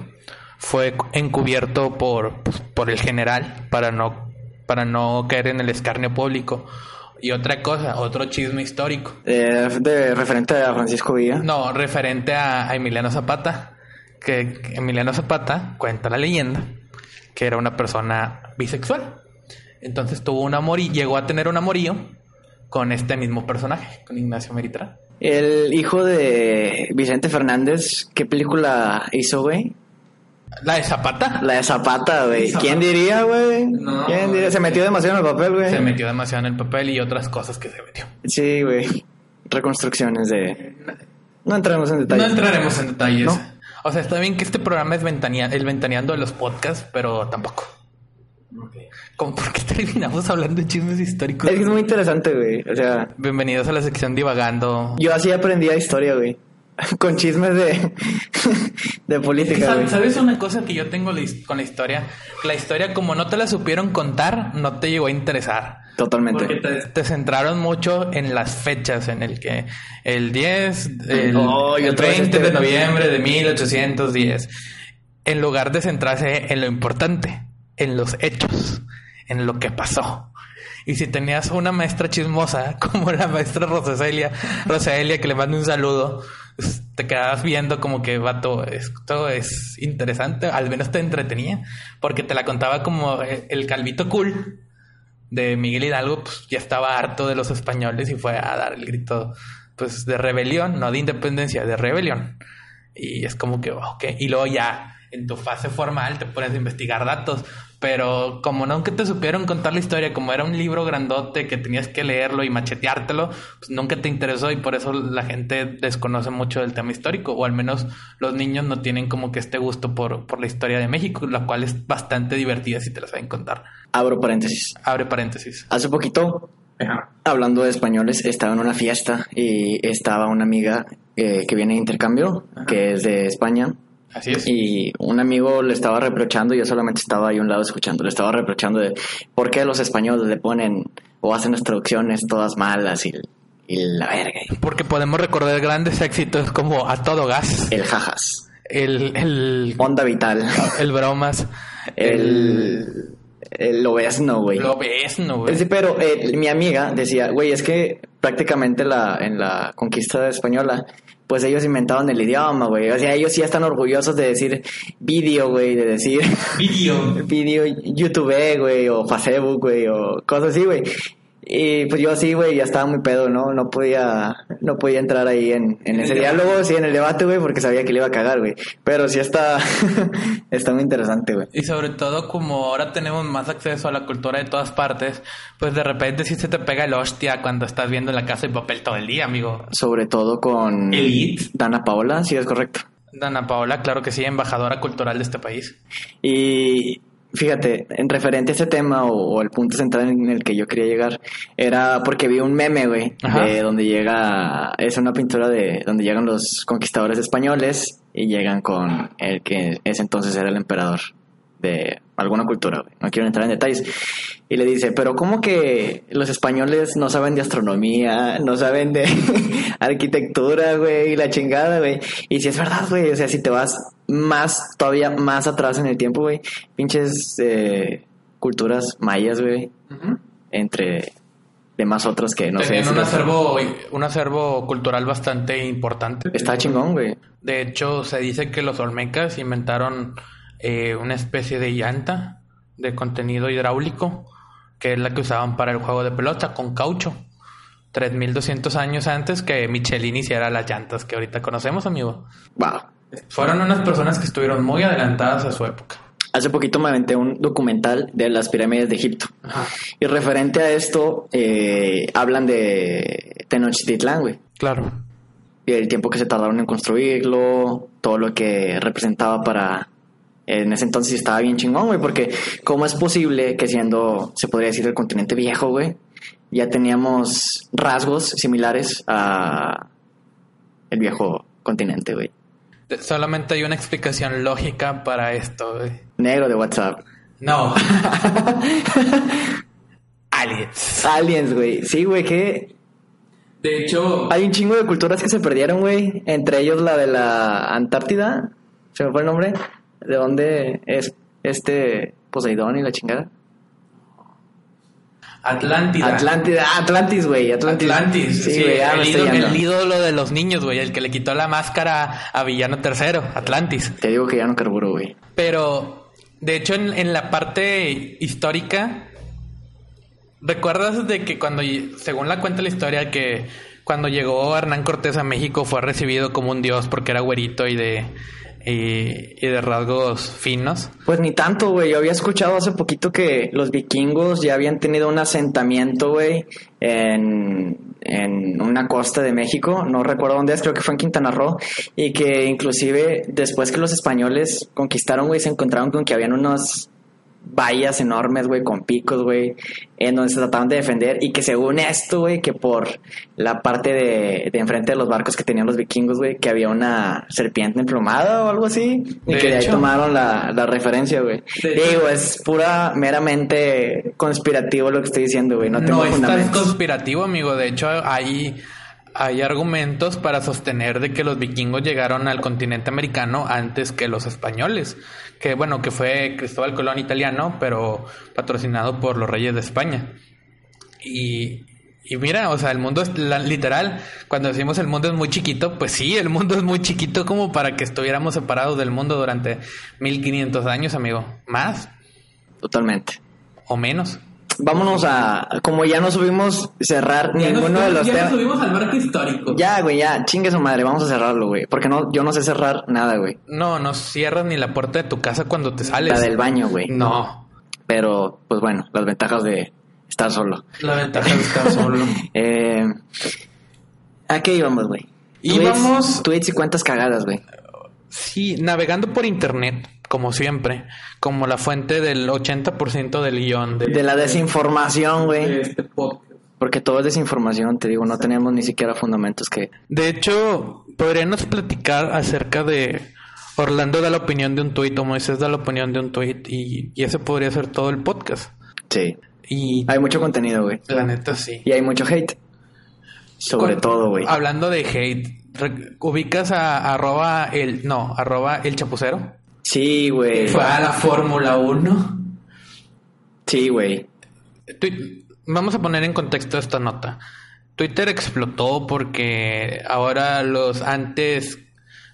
fue encubierto por, por el general para no, para no caer en el escarnio público. Y otra cosa, otro chisme histórico. Eh, de referente a Francisco Villa. No, referente a, a Emiliano Zapata, que, que Emiliano Zapata cuenta la leyenda que era una persona bisexual. Entonces tuvo un amor y llegó a tener un amorío con este mismo personaje, con Ignacio Meritra. El hijo de Vicente Fernández, ¿qué película hizo, güey? La de Zapata La de Zapata, güey. ¿Quién diría, güey? No, ¿Quién diría? Se metió demasiado en el papel, güey. se metió demasiado en el papel y otras cosas que se metió. Sí, güey. Reconstrucciones de... No entraremos en No detalles. entraremos en detalles. No. O sea, está bien que este programa es ventanea- el ventaneando de los podcasts, pero tampoco. ¿Cómo por qué terminamos hablando de chismes históricos? Es que es muy interesante, güey. O sea, Bienvenidos a la sección divagando. yo así aprendí a historia, güey. Con chismes de... de política, ¿Sabes, una cosa que yo tengo con la historia? La historia, como no te la supieron contar, no te llegó a interesar. Totalmente. Porque te- Te centraron mucho en las fechas, en el que el 10, el, Oh, el otra vez 20 este- de noviembre de 1810, en lugar de centrarse en lo importante, en los hechos, en lo que pasó. Y si tenías una maestra chismosa como la maestra Rosaelia, Rosaelia que le mando un saludo, te quedabas viendo como que vato, esto es interesante, al menos te entretenía, porque te la contaba como eh, el calvito cool de Miguel Hidalgo, pues ya estaba harto de los españoles y fue a dar el grito pues de rebelión, no de independencia, de rebelión. Y es como que, ok, y luego ya en tu fase formal te pones a investigar datos, pero como nunca te supieron contar la historia, como era un libro grandote que tenías que leerlo y macheteártelo, pues nunca te interesó y por eso la gente desconoce mucho del tema histórico, o al menos los niños no tienen como que este gusto por, por la historia de México, la cual es bastante divertida si te la saben contar. Abro paréntesis. Abre paréntesis. Hace poquito, Ajá. hablando de españoles, estaba en una fiesta y estaba una amiga eh, que viene de intercambio, que es de España. Así es. Y un amigo le estaba reprochando, yo solamente estaba ahí a un lado escuchando, le estaba reprochando de por qué los españoles le ponen o hacen las traducciones todas malas y, y la verga, Porque podemos recordar grandes éxitos como A Todo Gas, el jajas, el, el, onda vital, el Bromas, el, el obesno, güey. Lo ves, ¿no, güey? Sí, pero eh, mi amiga decía, güey, es que prácticamente la, en la conquista española, pues ellos inventaron el idioma, güey. O sea, ellos sí están orgullosos de decir video, güey, de decir Video. video YouTube, güey, o Facebook, güey, o cosas así, güey. Y pues yo así, güey, ya estaba muy pedo, ¿no? No podía, no podía entrar ahí en, en En ese diálogo, sí, en el debate, güey, porque sabía que le iba a cagar, güey. Pero sí está, está muy interesante, güey. Y sobre todo como ahora tenemos más acceso a la cultura de todas partes, pues de repente sí se te pega el hostia cuando estás viendo en la casa de papel todo el día, amigo. Sobre todo con Elite. Dana Paola, sí es correcto. Dana Paola, claro que sí, embajadora cultural de este país. Y fíjate, en referente a ese tema o, o el punto central en el que yo quería llegar, era porque vi un meme, güey, de donde llega, es una pintura de donde llegan los conquistadores españoles y llegan con el que ese entonces era el emperador de alguna cultura, no quiero entrar en detalles. Y le dice, pero ¿cómo que los españoles no saben de astronomía, no saben de arquitectura, güey, y la chingada, güey? Y si es verdad, güey, o sea, si te vas más, todavía más atrás en el tiempo, güey, pinches eh, culturas mayas, güey, entre demás otras que no Tenían sé. un acervo, un acervo cultural bastante importante. Está chingón, güey. De hecho, se dice que los olmecas inventaron eh, una especie de llanta de contenido hidráulico, que es la que usaban para el juego de pelota, con caucho. 3200 años antes que Michelin hiciera las llantas que ahorita conocemos, amigo. Wow. Fueron unas personas que estuvieron muy adelantadas a su época. Hace poquito me aventé un documental de las pirámides de Egipto. Y referente a esto, eh, hablan de Tenochtitlán, güey. Claro. Y el tiempo que se tardaron en construirlo, todo lo que representaba para... En ese entonces estaba bien chingón, güey, porque ¿cómo es posible que siendo, se podría decir, el continente viejo, güey, ya teníamos rasgos similares a el viejo continente, güey? Solamente hay una explicación lógica para esto, güey. Negro de WhatsApp. No. Aliens. Aliens, güey. Sí, güey, que De hecho, hay un chingo de culturas que se perdieron, güey. Entre ellos la de la Antártida. ¿Se me fue el nombre? ¿De dónde es este Poseidón y la chingada? Atlántida. Atlántida, ah, Atlantis, güey. Atlantis. Atlantis. Sí, güey, el, ídolo, el ídolo de los niños, güey. El que le quitó la máscara a Villano III. Atlantis. Te digo que ya no carburo, güey. Pero, de hecho, en, en la parte histórica, ¿recuerdas de que cuando, según la cuenta la historia, que cuando llegó Hernán Cortés a México fue recibido como un dios porque era güerito y de, y, de rasgos finos? Pues ni tanto, güey. Yo había escuchado hace poquito que los vikingos ya habían tenido un asentamiento, güey, en, en una costa de México. No recuerdo dónde es, creo que fue en Quintana Roo. Y que inclusive después que los españoles conquistaron, güey, se encontraron con que habían unos vallas enormes, güey, con picos, güey, en donde se trataban de defender y que según esto, güey, que por la parte de, de enfrente de los barcos que tenían los vikingos, güey, que había una serpiente emplumada o algo así, y De que de ahí tomaron la, la referencia, güey. Digo, es pura, meramente conspirativo lo que estoy diciendo, güey, no No, tengo es tan fundamentos. conspirativo, amigo. De hecho, hay, hay argumentos para sostener de que los vikingos llegaron al continente americano antes que los españoles. Que bueno, que fue Cristóbal Colón italiano, pero patrocinado por los reyes de España. Y, y mira, o sea, el mundo es la- literal. Cuando decimos el mundo es muy chiquito, pues sí, el mundo es muy chiquito como para que estuviéramos separados del mundo durante 1500 años, amigo. Más Totalmente. o menos. Vámonos a, como ya no subimos cerrar ninguno de los temas. subimos al marco histórico. Ya, güey, ya, chingue su madre, vamos a cerrarlo, güey. Porque no, yo no sé cerrar nada, güey. No, no cierras ni la puerta de tu casa cuando te sales. La del baño, güey. No. Pero, pues bueno, las ventajas de estar solo. La ventaja de estar solo. Eh, ¿A qué íbamos, güey? Íbamos- Tweets, tweets y cuentas cagadas, güey. Sí, navegando por internet, como siempre, como la fuente del 80% del guion. De, De la desinformación, de güey. este podcast. Porque todo es desinformación, te digo, no tenemos ni siquiera fundamentos que... De hecho, podríamos platicar acerca de Orlando da la opinión de un tuit o Moisés da la opinión de un tuit y, y ese podría ser todo el podcast. Sí. Y Hay mucho contenido, güey. la neta sí. Y hay mucho hate. Sobre Con- todo, güey. Hablando de hate, ubicas a arroba el, no, arroba el chapucero. Sí, güey. Fue a la Fórmula 1. Sí, güey. Vamos a poner en contexto esta nota. Twitter explotó porque ahora los antes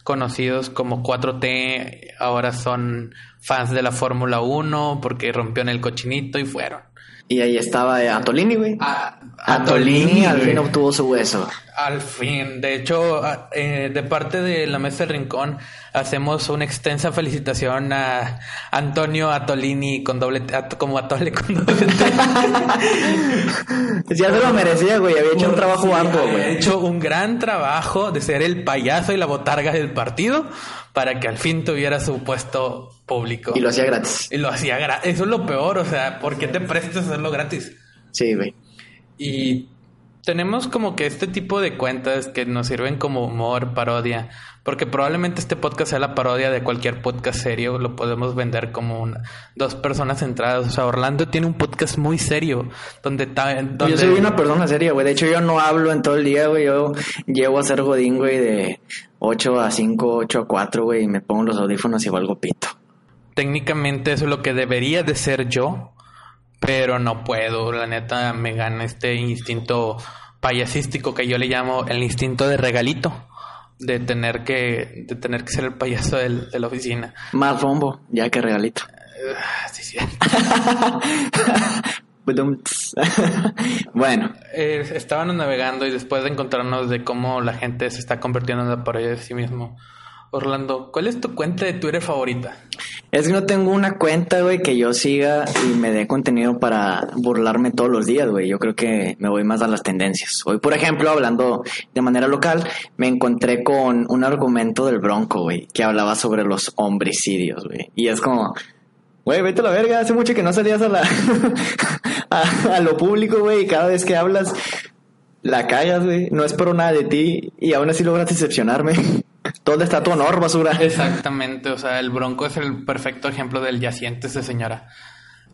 conocidos como 4T ahora son fans de la Fórmula 1 porque rompieron el cochinito y fueron. Y ahí estaba eh, Antolini, güey. A- Antolini al fin obtuvo su hueso. Al fin, de hecho, a- eh, de parte de la Mesa del Rincón, hacemos una extensa felicitación a Antonio Atolini con doble at- como Atole con doble T. Ya se lo merecía, güey. Había hecho un trabajo Sí, arduo, güey. hecho un gran trabajo de ser el payaso y la botarga del partido para que al fin tuviera su puesto público. Y lo hacía gratis. Y lo hacía gratis. Eso es lo peor, o sea, ¿por qué te prestas a hacerlo gratis? Sí, güey. Y tenemos como que este tipo de cuentas que nos sirven como humor, parodia, porque probablemente este podcast sea la parodia de cualquier podcast serio, lo podemos vender como una, dos personas centradas. O sea, Orlando tiene un podcast muy serio, donde, ta- donde Yo soy una persona seria, güey. De hecho, yo no hablo en todo el día, güey. Yo llego a ser godín, güey, de 8 a 5, 8 a 4, güey. Y me pongo los audífonos y valgo pito. técnicamente eso es lo que debería de ser yo, pero no puedo. La neta me gana este instinto payasístico que yo le llamo el instinto de regalito. De tener que, de tener que ser el payaso del- de la oficina. Más rombo, ya que regalito. Ah, sí, sí. Budum, bueno, Eh, estábamos navegando y después de encontrarnos de cómo la gente se está convirtiendo en la pared de sí mismo. Orlando, ¿cuál es tu cuenta de Twitter favorita? es que no tengo una cuenta, güey, que yo siga y me dé contenido para burlarme todos los días, güey. Yo creo que me voy más a las tendencias. Hoy, por ejemplo, hablando de manera local, me encontré con un argumento del Bronco, güey, que hablaba sobre los homicidios, güey. Y es como, güey, vete a la verga, hace mucho que no salías a la a, lo público, güey, y cada vez que hablas la cagas, güey. No espero nada de ti y aún así logras decepcionarme. ¿Dónde está tu honor, basura? Exactamente, o sea, el Bronco es el perfecto ejemplo del yaciente ese señora.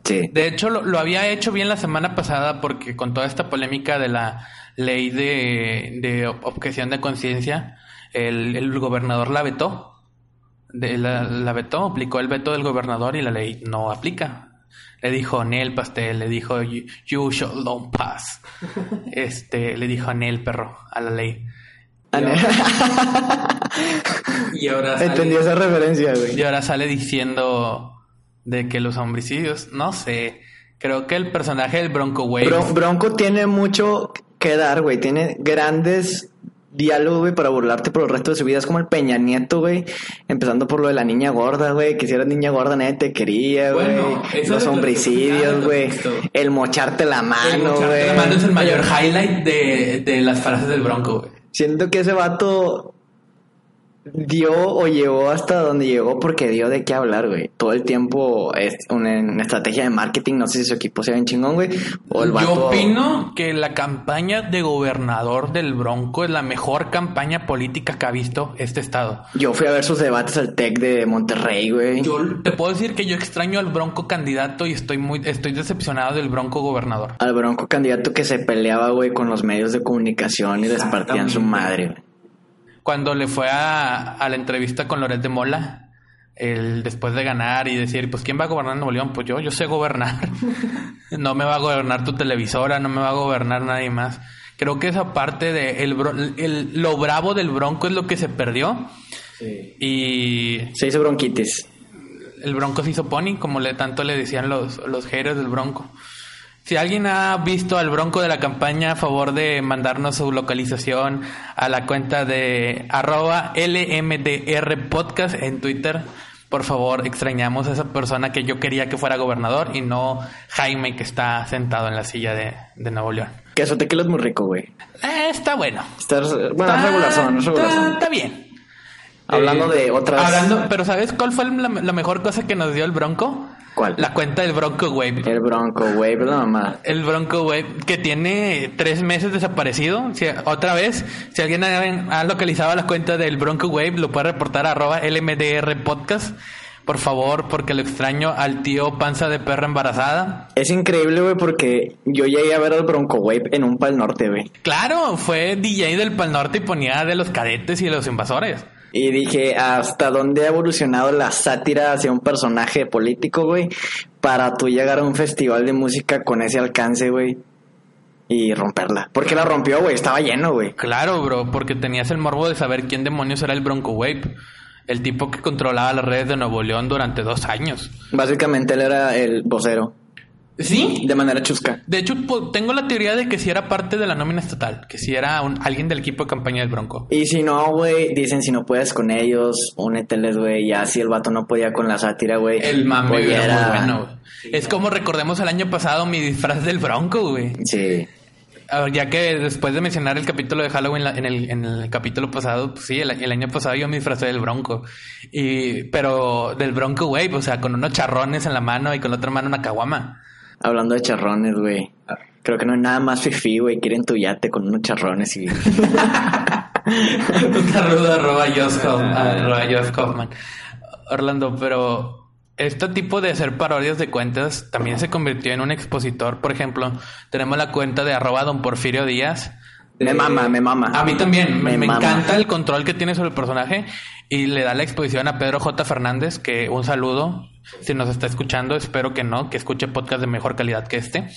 Sí. De hecho, lo, lo había hecho bien la semana pasada porque con toda esta polémica de la ley de, de objeción de conciencia, el, el gobernador la vetó. De, la, la vetó, aplicó el veto del gobernador y la ley no aplica. Le dijo Nel Pastel, le dijo you, you shall don't pass. Este, le dijo Nel perro a la ley. Y ahora sale- Entendí esa referencia, güey. Y ahora sale diciendo de que los homicidios, no sé, creo que el personaje del Bronco Bron- Bronco tiene mucho que dar, güey. Tiene grandes diálogos, güey, para burlarte por el resto de su vida. Es como el Peña Nieto, güey. Empezando por lo de la niña gorda, güey. Que si eras niña gorda, nadie te quería, güey. Bueno, Los que- güey. El mocharte la El mano, mocharte güey. la mano es el mayor highlight de, de las frases del Bronco, güey. Siento que ese vato dio o llegó hasta donde llegó porque dio de qué hablar, güey. Todo el tiempo es una, una estrategia de marketing. No sé si su equipo sea bien chingón, güey. O el vato... Yo opino que la campaña de gobernador del Bronco es la mejor campaña política que ha visto este estado. Yo fui a ver sus debates al TEC de Monterrey, güey. Yo te puedo decir que yo extraño al Bronco candidato y estoy muy estoy decepcionado del Bronco gobernador. Al bronco candidato que se peleaba, güey, con los medios de comunicación y les partían su madre, güey. Cuando le fue a, a la entrevista con Loret de Mola, el, después de ganar y decir, pues ¿quién va a gobernar Nuevo León? Pues yo, yo sé gobernar. no me va a gobernar tu televisora, no me va a gobernar nadie más. Creo que esa parte de el, el- lo bravo del Bronco es lo que se perdió. Y Se hizo bronquitis. el Bronco se hizo pony, como le tanto le decían los, los haters del Bronco. Si alguien ha visto al Bronco de la campaña, a favor de mandarnos su localización a la cuenta de arroba LMDR Podcast en Twitter. Por favor, extrañamos a esa persona que yo quería que fuera gobernador y no Jaime que está sentado en la silla de, de Nuevo León. Queso tequila es muy rico, güey. Eh, está bueno. Está, bueno, es Está- regular son, está, bien. Hablando Eh, de otras... Hablando, pero ¿sabes cuál fue la, la mejor cosa que nos dio el Bronco? ¿Cuál? La cuenta del Bronco Wave. El bronco, pero no, mamá. El Bronco Wave, que tiene tres meses desaparecido. Si- otra vez, si alguien ha, ha localizado la cuenta del Bronco Wave, lo puede reportar a arroba LMDR Podcast. Por favor, porque lo extraño al tío panza de perra embarazada. Es increíble, güey, porque yo llegué a ver al Bronco Wave en un pal norte, güey. Claro, fue DJ del Pal Norte y ponía de los cadetes y de los invasores. Y dije, ¿hasta dónde ha evolucionado la sátira hacia un personaje político, güey? Para tú llegar a un festival de música con ese alcance, güey. Y romperla. Porque la rompió, güey. Estaba lleno, güey. Claro, bro, porque tenías el morbo de saber quién demonios era el Bronco Wave. El tipo que controlaba las redes de Nuevo León durante dos años. Básicamente él era el vocero. Sí, De manera chusca. De hecho, tengo la teoría de que si era parte de la nómina estatal, que si era un- alguien del equipo de campaña del Bronco. Y si no, güey, dicen si no puedes con ellos, úneteles, güey. Ya si el vato no podía con la sátira, güey. El mame pues era muy bueno. güey. Es como recordemos el año pasado mi disfraz del Bronco, güey. Sí. Ah, Ya que después de mencionar el capítulo de Halloween en el, en el capítulo pasado, pues sí, el, el año pasado yo me disfrazé del Bronco. Y, pero del Bronco Wave, o sea, con unos charrones en la mano y con la otra mano una caguama. Hablando de charrones, güey. Creo que no hay nada más fifí, güey. Quieren tu yate con unos charrones y... Un saludo arroba Josh Hoffman, arroba Josh Hoffman. Orlando, pero este tipo de hacer parodias de cuentas también se convirtió en un expositor. Por ejemplo, tenemos la cuenta de arroba don Porfirio Díaz. Me mama, me mama. A mí también, me, encanta el control que tiene sobre el personaje y le da la exposición a Pedro J. Fernández, que un saludo, si nos está escuchando, espero que no, que escuche podcast de mejor calidad que este.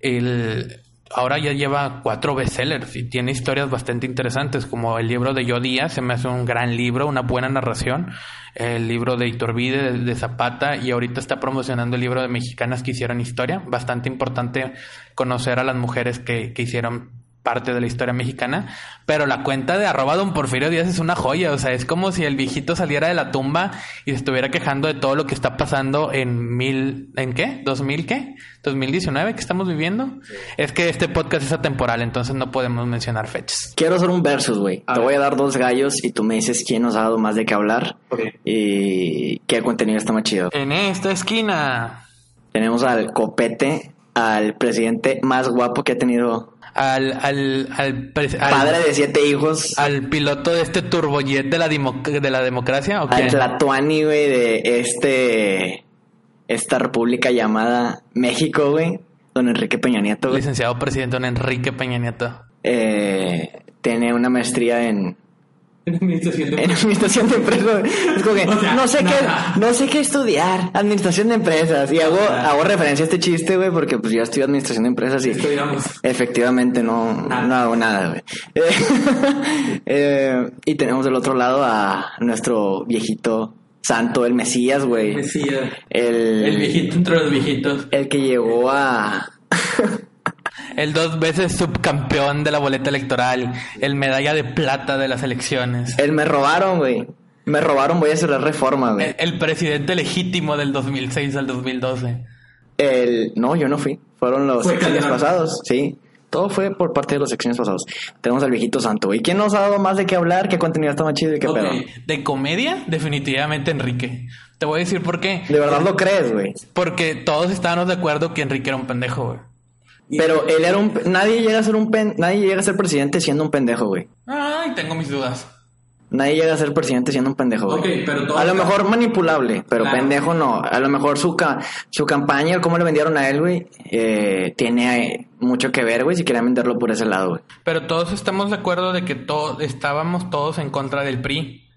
El- ahora ya lleva cuatro bestsellers y tiene historias bastante interesantes, como el libro de Yo Díaz, se me hace un gran libro, una buena narración, el libro de Iturbide, de, de Zapata, y ahorita está promocionando el libro de mexicanas que hicieron historia, bastante importante conocer a las mujeres que, que hicieron parte de la historia mexicana, pero la cuenta de arroba don Porfirio Díaz es una joya, o sea, es como si el viejito saliera de la tumba y se estuviera quejando de todo lo que está pasando en mil, ¿en qué? ¿2000 qué? ¿2019 que estamos viviendo? Es que este podcast es atemporal, entonces no podemos mencionar fechas. Quiero hacer un versus, güey. Te ver. voy a dar dos gallos y tú me dices quién nos ha dado más de qué hablar Ok. y qué contenido está más chido. En esta esquina, Tenemos al copete, al presidente más guapo que ha tenido, al, al, al, padre de siete hijos, al piloto de este turbojet de la, de la democracia, ¿o al? Tlatuani, güey, de este, esta república llamada México, güey. Don Enrique Peña Nieto, güey. Licenciado presidente don Enrique Peña Nieto. Eh, tiene una maestría en, En administración de en administración de empresas. Es como que O sea, no sé nada. qué, no sé qué estudiar, administración de empresas. Y hago, Nada. hago referencia a este chiste, güey, porque pues yo estudio administración de empresas y Estudiamos. efectivamente no, Nada. no hago nada, güey. Eh, eh, y tenemos del otro lado a nuestro viejito santo, el Mesías, güey. Mesías. El, El viejito entre los viejitos. el que llegó a El dos veces subcampeón de la boleta electoral, el medalla de plata de las elecciones, el me robaron, güey. Me robaron, voy a hacer la reforma, güey. el, el presidente legítimo del 2006 al 2012. El, no, yo no fui. Fueron los Fue sexenios pasados, sí. Todo fue por parte de los sexenios pasados. Tenemos al viejito santo, güey. ¿Quién nos ha dado más de qué hablar? ¿Qué contenido está más chido y qué pedo? De comedia, definitivamente Enrique. Te voy a decir por qué. De verdad lo crees, güey. Porque todos estábamos de acuerdo que Enrique era un pendejo, güey. Pero él era un... Nadie llega a ser un pen... Nadie llega a ser presidente siendo un pendejo, güey. Ay, tengo mis dudas. Nadie llega a ser presidente siendo un pendejo, güey. Ok, pero todo- A lo mejor manipulable, pero Claro. pendejo no. A lo mejor su, ca- su campaña, cómo le vendieron a él, güey, eh, tiene eh, mucho que ver, güey, si querían venderlo por ese lado, güey. Pero todos estamos de acuerdo de que to- estábamos todos en contra del PRI.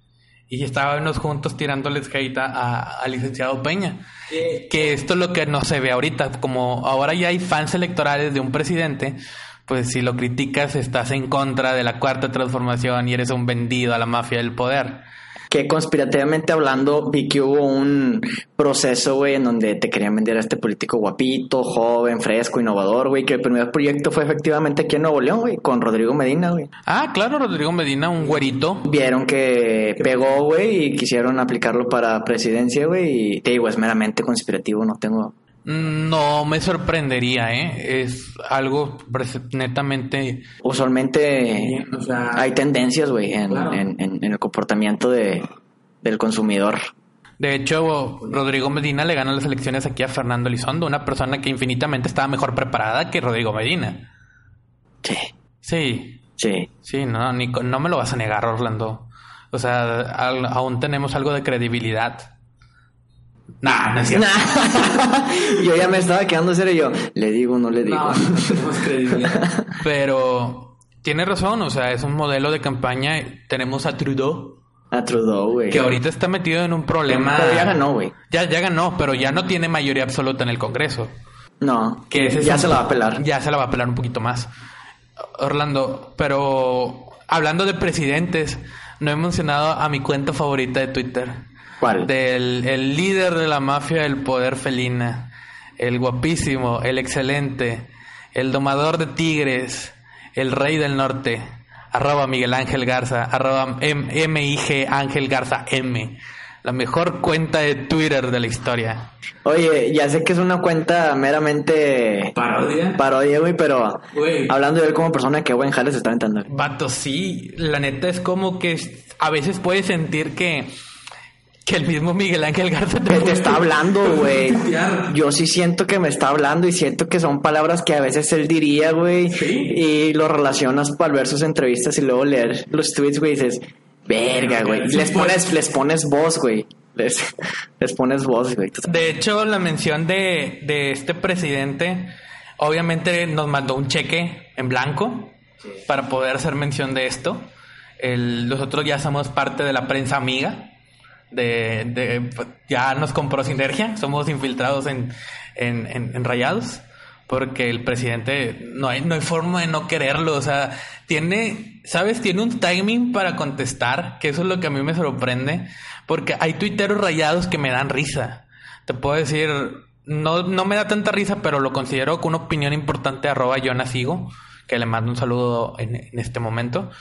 Y estábamos juntos tirándoles hate al licenciado Peña. Eh, Que esto es lo que no se ve ahorita. Como ahora ya hay fans electorales de un presidente, pues si lo criticas estás en contra de la cuarta transformación y eres un vendido a la mafia del poder. Que conspirativamente hablando vi que hubo un proceso, güey, en donde te querían vender a este político guapito, joven, fresco, innovador, güey, que el primer proyecto fue efectivamente aquí en Nuevo León, güey, con Rodrigo Medina, güey. Ah, claro, Rodrigo Medina, un güerito. Vieron que pegó, güey, y quisieron aplicarlo para presidencia, güey, y te digo, es meramente conspirativo, no tengo... No me sorprendería, ¿eh? Es algo netamente... Usualmente o sea, hay tendencias, güey, en, Claro. en- en- en el comportamiento de, del consumidor. De hecho, Rodrigo Medina le gana las elecciones aquí a Fernando Elizondo, una persona que infinitamente estaba mejor preparada que Rodrigo Medina. Sí, Sí, sí. sí, no, no me lo vas a negar, Orlando. O sea, al- aún tenemos algo de credibilidad. Nah, no es cierto. yo ya me estaba quedando serio yo, le digo, no le digo. no, no tenemos credibilidad. Pero tiene razón, o sea, es un modelo de campaña. Tenemos a Trudeau, A Trudeau, güey. que ahorita está metido en un problema. Pero ya ganó, güey. Ya, ya ganó, pero ya no tiene mayoría absoluta en el Congreso. No, Que ese es ya un- se la va a pelar. Ya se la va a pelar un poquito más. Orlando, pero hablando de presidentes, no he mencionado a mi cuenta favorita de Twitter. ¿Cuál? Del el líder de la mafia del poder felina. El guapísimo, el excelente, el domador de tigres, el rey del norte. Arroba Miguel Ángel Garza, arroba M- MIG Ángel Garza M. La mejor cuenta de Twitter de la historia. Oye, ya sé que es una cuenta meramente Parodia. parodia, güey, pero Güey. hablando de él como persona, qué buen jale se está aventando. Vato, sí, la neta es como que a veces puedes sentir que, que el mismo Miguel Ángel Garza Que te está hablando, güey. Yo sí siento que me está hablando y siento que son palabras que a veces él diría, güey. Sí. Y lo relacionas al ver sus entrevistas y luego leer los tweets, güey, dices, verga, güey. Les pones, les pones voz, güey. Les, les pones voz, güey. De hecho, la mención de, de este presidente, obviamente nos mandó un cheque en blanco para poder hacer mención de esto. El- nosotros ya somos parte de la prensa amiga. De, ya nos compró Sinergia, somos infiltrados en, en, en- Rayados. porque el presidente no hay, no hay forma de no quererlo. O sea, tiene, ¿sabes? Tiene un timing para contestar, que eso es lo que a mí me sorprende, porque hay tuiteros rayados que me dan risa. Te puedo decir, no, no me da tanta risa, pero lo considero con una opinión importante, arroba Jonas Higo, que le mando un saludo en, en este momento.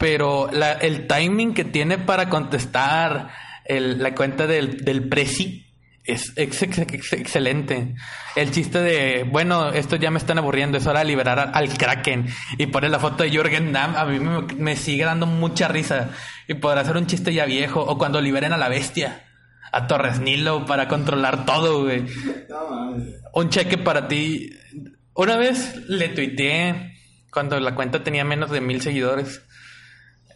Pero la- el timing que tiene para contestar el- la cuenta del, del Prezi es, ex- ex- ex- excelente. El chiste de, bueno, esto ya me están aburriendo, es hora de liberar al, al Kraken. Y pone la foto de Jürgen Damm, a mí me, me sigue dando mucha risa. Y podrá ser un chiste ya viejo, o cuando liberen a la bestia, a Torres Nilo para controlar todo, güey. Un cheque para ti. Una vez le tuiteé cuando la cuenta tenía menos de mil seguidores.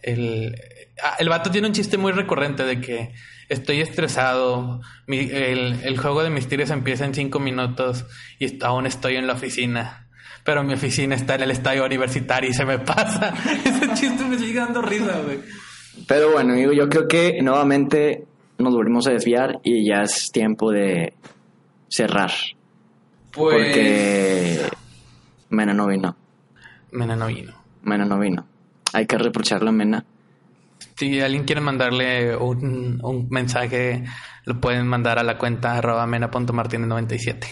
El, ah, el vato tiene un chiste muy recurrente de que estoy estresado, mi- el, el juego de misterios empieza en cinco minutos y aún estoy en la oficina. Pero mi oficina está en el estadio universitario y se me pasa. Ese chiste me sigue dando risa, güey. Pero bueno, amigo, yo creo que nuevamente nos volvimos a desviar y ya es tiempo de cerrar. Pues... Porque Mena no vino. Mena no vino. Mena no vino. Hay que reprocharle a Mena. Si alguien quiere mandarle un, un mensaje, lo pueden mandar a la cuenta arroba mena.martinez97.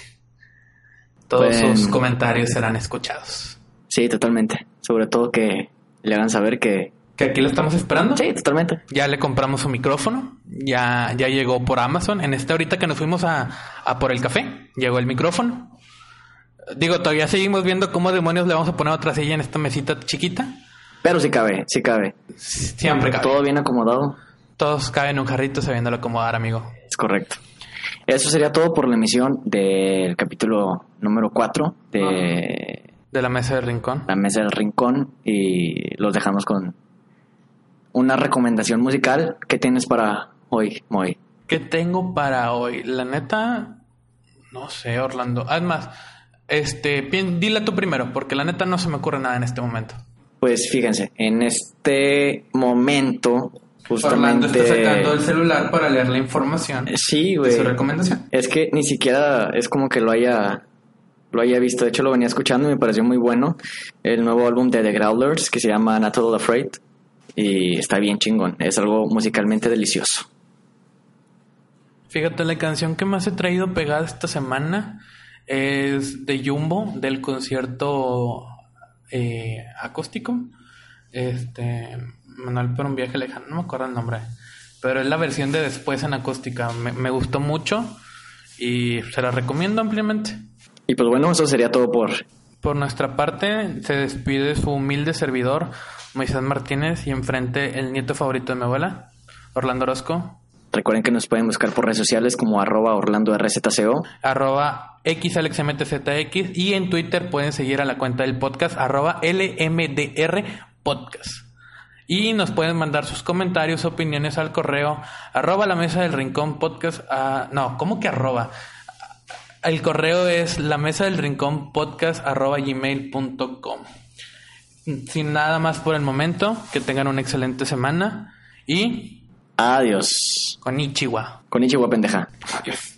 Todos Pueden- sus comentarios serán escuchados. Sí, totalmente. Sobre todo que le hagan saber que... ¿Que aquí lo estamos esperando? Sí, totalmente. Ya le compramos su micrófono. Ya, ya llegó por Amazon. En este ahorita que nos fuimos a, a por el café, llegó el micrófono. Digo, todavía seguimos viendo cómo demonios le vamos a poner otra silla en esta mesita chiquita. Pero sí cabe, sí cabe. Siempre cabe. Todo bien acomodado. Todos caben en un jarrito sabiéndolo acomodar, amigo. Es correcto. Eso sería todo por la emisión del capítulo número 4 de De la mesa del rincón. La Mesa del Rincón y los dejamos con una recomendación musical. ¿Qué tienes para hoy, Moy? ¿Qué tengo para hoy? La neta, no sé, Orlando. Además, este, dila tú primero, porque la neta no se me ocurre nada en este momento. Pues fíjense, en este momento, Orlando justamente... está sacando el celular para leer la información Sí, de güey. su recomendación. Es que ni siquiera es como que lo haya lo haya visto. De hecho, lo venía escuchando y me pareció muy bueno. El nuevo álbum de The Growlers que se llama Not All Afraid. Y está bien chingón. Es algo musicalmente delicioso. Fíjate, la canción que más he traído pegada esta semana es de Jumbo, del concierto eh, acústico. Este, Manuel por un viaje lejano, no me acuerdo el nombre. Pero es la versión de después en acústica. Me, me gustó mucho y se la recomiendo ampliamente. Y pues bueno, eso sería todo por... Por nuestra parte, se despide su humilde servidor, Moisés Martínez, y enfrente el nieto favorito de mi abuela, Orlando Orozco, Recuerden que nos pueden buscar por redes sociales como arroba Orlando RZCO. arroba xalexmtzx y en Twitter pueden seguir a la cuenta del podcast arroba lmdr podcast. Y nos pueden mandar sus comentarios, opiniones al correo arroba la mesa del rincón podcast. ah, no, ¿cómo que arroba? El correo es la mesa del rincón podcast arroba. Sin nada más por el momento, que tengan una excelente semana y Adiós. con Ichiwa. Con pendeja. Adiós.